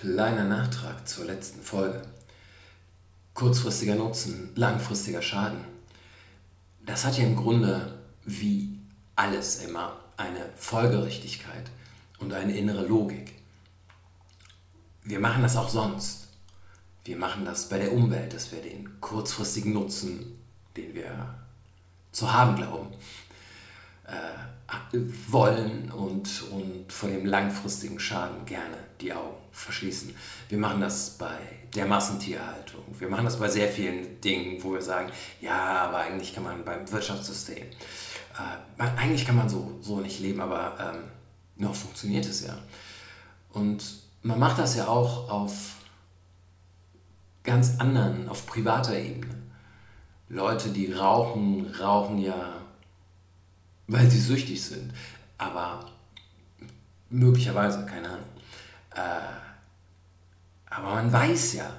Kleiner Nachtrag zur letzten Folge. Kurzfristiger Nutzen, langfristiger Schaden. Das hat ja im Grunde wie alles immer eine Folgerichtigkeit und eine innere Logik. Wir machen das auch sonst. Wir machen das bei der Umwelt, dass wir den kurzfristigen Nutzen, den wir zu haben glauben, äh, wollen und, und vor dem langfristigen Schaden gerne die Augen verschließen. Wir machen das bei der Massentierhaltung. Wir machen das bei sehr vielen Dingen, wo wir sagen, ja, aber eigentlich kann man beim Wirtschaftssystem, äh, eigentlich kann man so, so nicht leben, aber ähm, noch funktioniert es ja. Und man macht das ja auch auf ganz anderen, auf privater Ebene. Leute, die rauchen, rauchen ja, weil sie süchtig sind. Aber möglicherweise, keine Ahnung. Äh, aber man weiß ja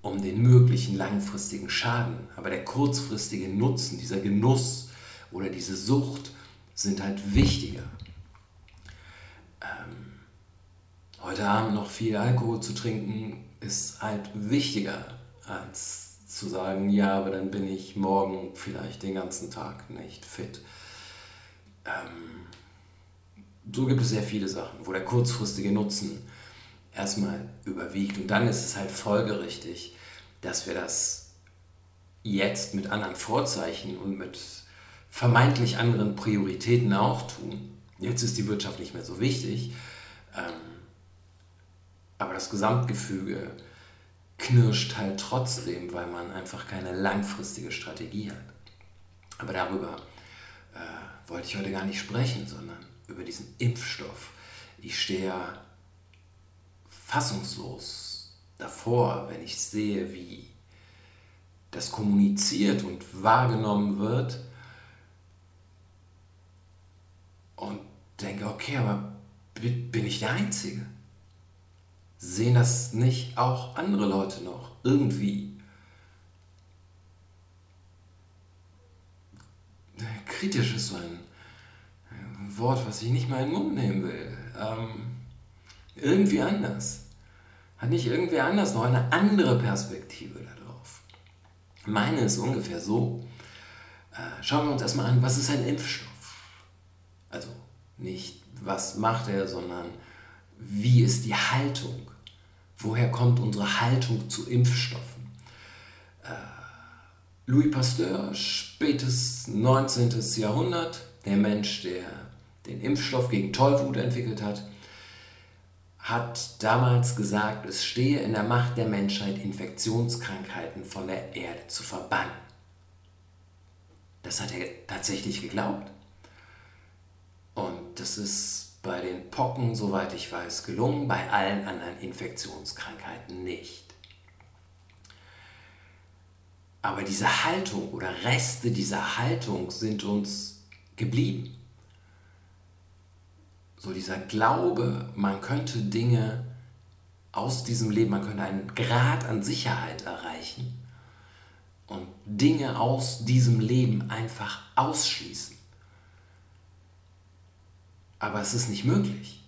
um den möglichen langfristigen Schaden. Aber der kurzfristige Nutzen, dieser Genuss oder diese Sucht sind halt wichtiger. Ähm, heute Abend noch viel Alkohol zu trinken ist halt wichtiger als zu sagen, ja, aber dann bin ich morgen vielleicht den ganzen Tag nicht fit. Ähm, so gibt es sehr viele Sachen, wo der kurzfristige Nutzen erstmal überwiegt. Und dann ist es halt folgerichtig, dass wir das jetzt mit anderen Vorzeichen und mit vermeintlich anderen Prioritäten auch tun. Jetzt ist die Wirtschaft nicht mehr so wichtig, ähm, aber das Gesamtgefüge knirscht halt trotzdem, weil man einfach keine langfristige Strategie hat. Aber darüber äh, wollte ich heute gar nicht sprechen, sondern über diesen Impfstoff. Ich stehe ja fassungslos davor, wenn ich sehe, wie das kommuniziert und wahrgenommen wird und denke, okay, aber bin ich der Einzige? Sehen das nicht auch andere Leute noch irgendwie? Kritisch ist so ein Wort, was ich nicht mal in den Mund nehmen will. Ähm, irgendwie anders. Hat nicht irgendwer anders noch eine andere Perspektive darauf? Meine ist ungefähr so. Äh, schauen wir uns erstmal an, was ist ein Impfstoff? Also nicht, was macht er, sondern wie ist die Haltung? Woher kommt unsere Haltung zu Impfstoffen? Äh, Louis Pasteur, spätes 19. Jahrhundert, der Mensch, der den Impfstoff gegen Tollwut entwickelt hat, hat damals gesagt, es stehe in der Macht der Menschheit, Infektionskrankheiten von der Erde zu verbannen. Das hat er tatsächlich geglaubt. Und das ist bei den Pocken, soweit ich weiß, gelungen, bei allen anderen Infektionskrankheiten nicht. Aber diese Haltung oder Reste dieser Haltung sind uns geblieben so dieser Glaube, man könnte Dinge aus diesem Leben, man könnte einen Grad an Sicherheit erreichen und Dinge aus diesem Leben einfach ausschließen. Aber es ist nicht möglich.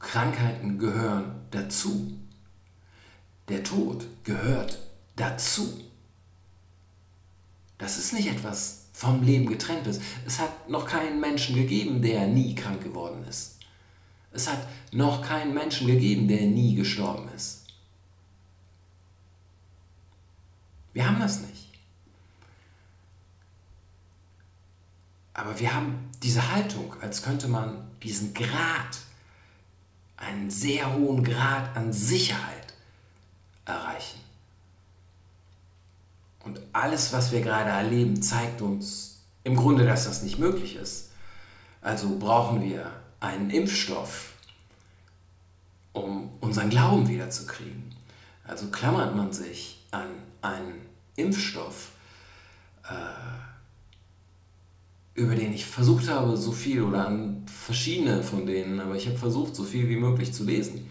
Krankheiten gehören dazu. Der Tod gehört dazu. Das ist nicht etwas vom Leben getrennt ist. Es hat noch keinen Menschen gegeben, der nie krank geworden ist. Es hat noch keinen Menschen gegeben, der nie gestorben ist. Wir haben das nicht. Aber wir haben diese Haltung, als könnte man diesen Grad, einen sehr hohen Grad an Sicherheit erreichen. Und alles, was wir gerade erleben, zeigt uns im Grunde, dass das nicht möglich ist. Also brauchen wir einen Impfstoff, um unseren Glauben wiederzukriegen. Also klammert man sich an einen Impfstoff, äh, über den ich versucht habe, so viel oder an verschiedene von denen, aber ich habe versucht, so viel wie möglich zu lesen.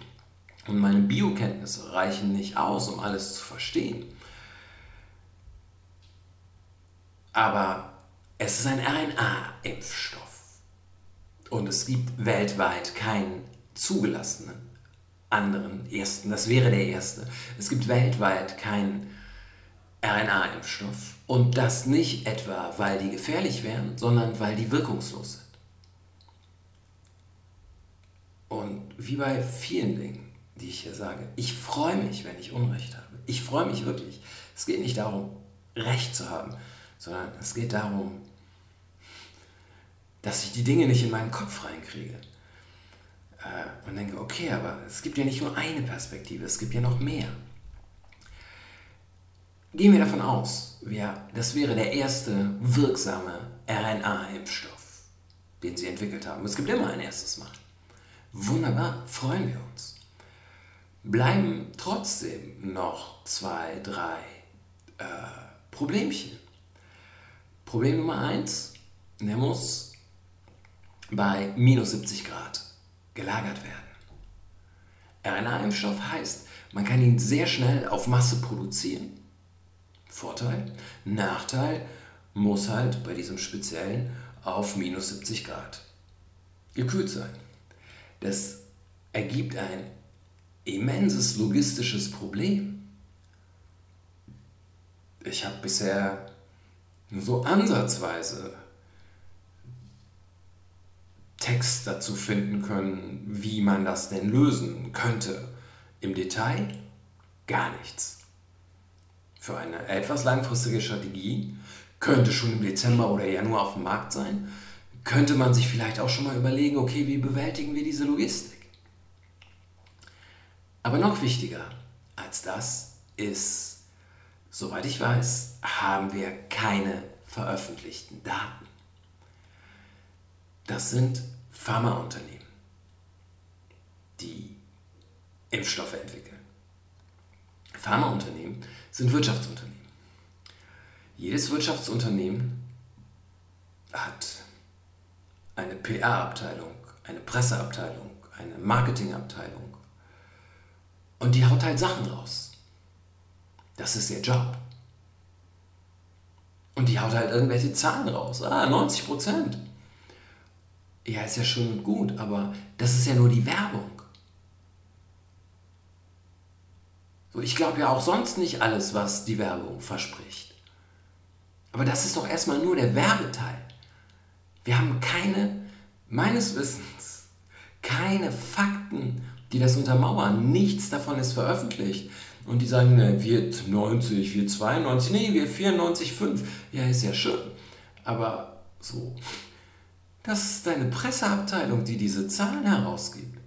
Und meine Biokenntnisse reichen nicht aus, um alles zu verstehen. Aber es ist ein RNA-Impfstoff. Und es gibt weltweit keinen zugelassenen anderen ersten, das wäre der erste. Es gibt weltweit keinen RNA-Impfstoff und das nicht etwa, weil die gefährlich wären, sondern weil die wirkungslos sind. Und wie bei vielen Dingen, die ich hier sage, ich freue mich, wenn ich Unrecht habe. Ich freue mich wirklich. Es geht nicht darum, Recht zu haben, sondern es geht darum, dass ich die Dinge nicht in meinen Kopf reinkriege. Äh, und denke, okay, aber es gibt ja nicht nur eine Perspektive, es gibt ja noch mehr. Gehen wir davon aus, wir, das wäre der erste wirksame RNA-Impfstoff, den sie entwickelt haben. Es gibt immer ein erstes Mal. Wunderbar, freuen wir uns. Bleiben trotzdem noch zwei, drei äh, Problemchen. Problem Nummer eins, der muss bei minus 70 Grad gelagert werden. RNA-Impfstoff heißt, man kann ihn sehr schnell auf Masse produzieren. Vorteil. Nachteil muss halt bei diesem speziellen auf minus 70 Grad gekühlt sein. Das ergibt ein immenses logistisches Problem. Ich habe bisher so ansatzweise Text dazu finden können, wie man das denn lösen könnte. Im Detail gar nichts. Für eine etwas langfristige Strategie könnte schon im Dezember oder Januar auf dem Markt sein, könnte man sich vielleicht auch schon mal überlegen, okay, wie bewältigen wir diese Logistik? Aber noch wichtiger als das ist, soweit ich weiß, haben wir keine veröffentlichten Daten. Das sind Pharmaunternehmen, die Impfstoffe entwickeln. Pharmaunternehmen sind Wirtschaftsunternehmen. Jedes Wirtschaftsunternehmen hat eine PR-Abteilung, eine Presseabteilung, eine Marketingabteilung und die haut halt Sachen raus. Das ist ihr Job. Und die haut halt irgendwelche Zahlen raus. Ah, 90 Prozent. Ja, ist ja schön und gut, aber das ist ja nur die Werbung. So, ich glaube ja auch sonst nicht alles, was die Werbung verspricht. Aber das ist doch erstmal nur der Werbeteil. Wir haben keine, meines Wissens, keine Fakten, die das untermauern. Nichts davon ist veröffentlicht. Und die sagen, ne, wir 90, wir 92, nee, wir 94, 5. Ja, ist ja schön. Aber so, das ist deine Presseabteilung, die diese Zahlen herausgibt.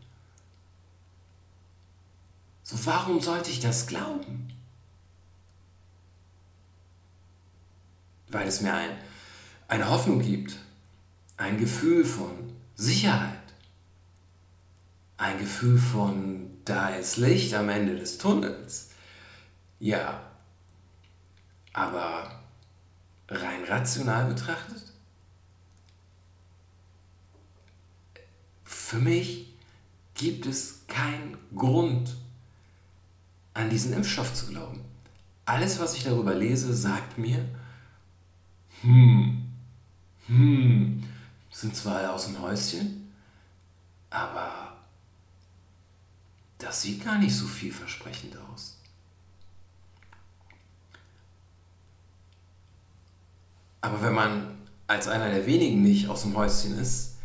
So, warum sollte ich das glauben? Weil es mir ein, eine Hoffnung gibt, ein Gefühl von Sicherheit, ein Gefühl von, da ist Licht am Ende des Tunnels. Ja, aber rein rational betrachtet, für mich gibt es keinen Grund, an diesen Impfstoff zu glauben. Alles, was ich darüber lese, sagt mir, hm, hm, sind zwar alle aus dem Häuschen, aber das sieht gar nicht so vielversprechend aus. Aber wenn man als einer der wenigen nicht aus dem Häuschen ist,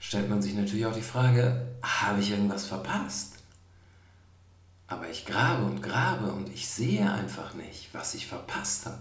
stellt man sich natürlich auch die Frage, habe ich irgendwas verpasst? Aber ich grabe und grabe und ich sehe einfach nicht, was ich verpasst habe.